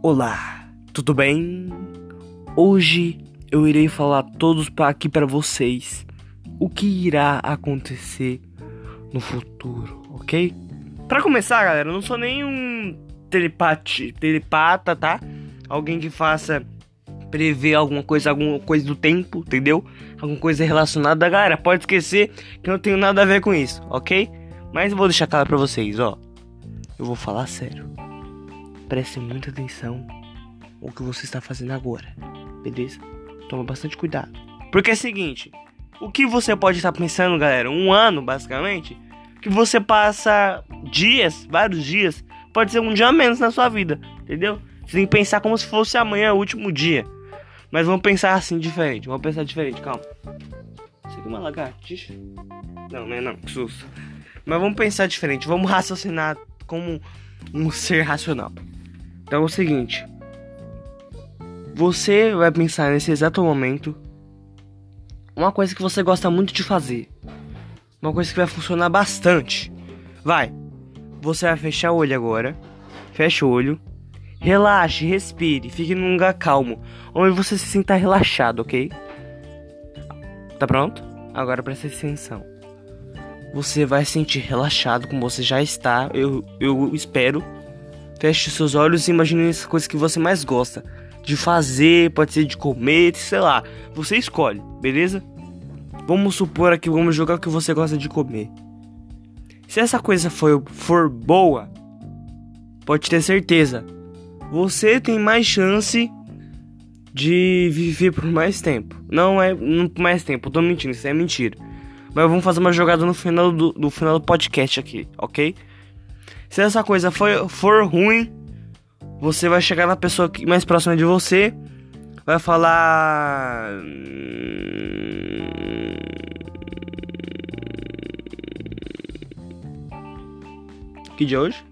Olá, tudo bem? Hoje eu irei falar todos aqui para vocês o que irá acontecer no futuro, ok? Para começar, galera, eu não sou nenhum telepate, telepata, tá? Alguém que faça prever alguma coisa, alguma coisa do tempo, entendeu? Alguma coisa relacionada, galera, pode esquecer que eu não tenho nada a ver com isso, ok? Mas eu vou deixar claro para vocês, ó. Eu vou falar sério. Preste muita atenção o que você está fazendo agora, beleza? Toma bastante cuidado. Porque é o seguinte, o que você pode estar pensando, galera? Um ano, basicamente, que você passa dias, vários dias, pode ser um dia menos na sua vida, entendeu? Você tem que pensar como se fosse amanhã, o último dia. Mas vamos pensar assim diferente, vamos pensar diferente, calma. Isso aqui é uma lagartixa? Não, não é não, que susto. Mas vamos pensar diferente, vamos raciocinar como um ser racional. Então é o seguinte: você vai pensar nesse exato momento uma coisa que você gosta muito de fazer, uma coisa que vai funcionar bastante. Vai, você vai fechar o olho agora, fecha o olho, relaxe, respire, fique num lugar calmo, onde você se sinta relaxado, ok? Tá pronto? Agora presta atenção. Você vai sentir relaxado como você já está, eu, eu espero. Feche seus olhos e imagine as coisas que você mais gosta de fazer, pode ser de comer, sei lá. Você escolhe, beleza? Vamos supor aqui, vamos jogar o que você gosta de comer. Se essa coisa for, for boa, pode ter certeza, você tem mais chance de viver por mais tempo. Não é por mais tempo, eu tô mentindo, isso é mentira. Mas vamos fazer uma jogada no final do, do final do podcast aqui, ok? Se essa coisa for, for ruim, você vai chegar na pessoa mais próxima de você, vai falar. Que dia é hoje?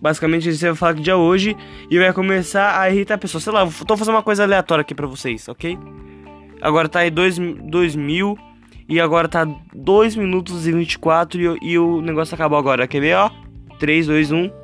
Basicamente você vai falar que dia é hoje e vai começar a irritar a pessoa. Sei lá, tô fazendo uma coisa aleatória aqui pra vocês, ok? Agora tá aí 2 mil e agora tá 2 minutos e 24 e, e o negócio acabou agora. Quer ver, ó? 3, 2, 1.